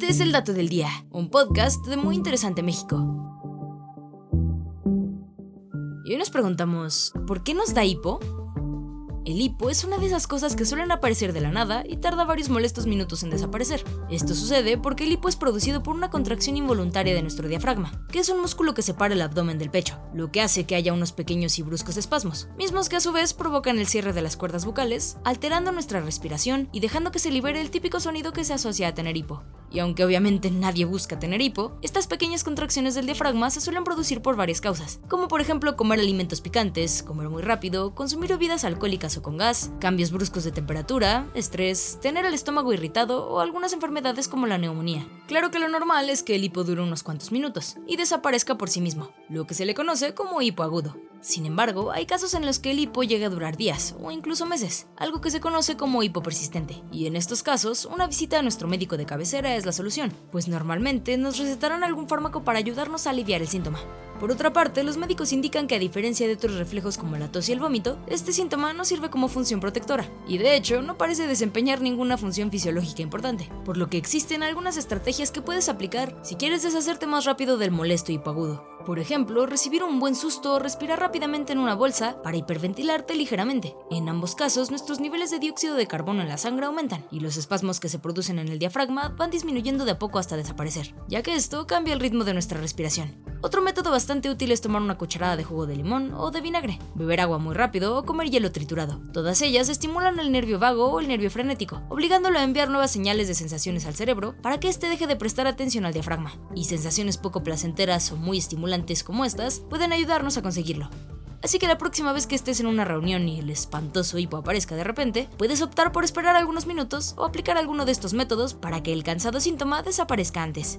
Este es el Dato del Día, un podcast de Muy Interesante México. Y hoy nos preguntamos, ¿por qué nos da hipo? El hipo es una de esas cosas que suelen aparecer de la nada y tarda varios molestos minutos en desaparecer. Esto sucede porque el hipo es producido por una contracción involuntaria de nuestro diafragma, que es un músculo que separa el abdomen del pecho, lo que hace que haya unos pequeños y bruscos espasmos, mismos que a su vez provocan el cierre de las cuerdas vocales, alterando nuestra respiración y dejando que se libere el típico sonido que se asocia a tener hipo. Y aunque obviamente nadie busca tener hipo, estas pequeñas contracciones del diafragma se suelen producir por varias causas, como por ejemplo comer alimentos picantes, comer muy rápido, consumir bebidas alcohólicas o con gas, cambios bruscos de temperatura, estrés, tener el estómago irritado o algunas enfermedades como la neumonía. Claro que lo normal es que el hipo dure unos cuantos minutos y desaparezca por sí mismo, lo que se le conoce como hipo agudo. Sin embargo, hay casos en los que el hipo llega a durar días o incluso meses, algo que se conoce como hipo persistente. Y en estos casos, una visita a nuestro médico de cabecera es la solución, pues normalmente nos recetarán algún fármaco para ayudarnos a aliviar el síntoma. Por otra parte, los médicos indican que a diferencia de otros reflejos como la tos y el vómito, este síntoma no sirve como función protectora, y de hecho no parece desempeñar ninguna función fisiológica importante, por lo que existen algunas estrategias que puedes aplicar si quieres deshacerte más rápido del molesto hipoagudo. Por ejemplo, recibir un buen susto o respirar rápidamente en una bolsa para hiperventilarte ligeramente. En ambos casos, nuestros niveles de dióxido de carbono en la sangre aumentan y los espasmos que se producen en el diafragma van disminuyendo de a poco hasta desaparecer, ya que esto cambia el ritmo de nuestra respiración. Otro método bastante útil es tomar una cucharada de jugo de limón o de vinagre, beber agua muy rápido o comer hielo triturado. Todas ellas estimulan el nervio vago o el nervio frenético, obligándolo a enviar nuevas señales de sensaciones al cerebro para que éste deje de prestar atención al diafragma. Y sensaciones poco placenteras o muy estimulantes como estas pueden ayudarnos a conseguirlo. Así que la próxima vez que estés en una reunión y el espantoso hipo aparezca de repente, puedes optar por esperar algunos minutos o aplicar alguno de estos métodos para que el cansado síntoma desaparezca antes.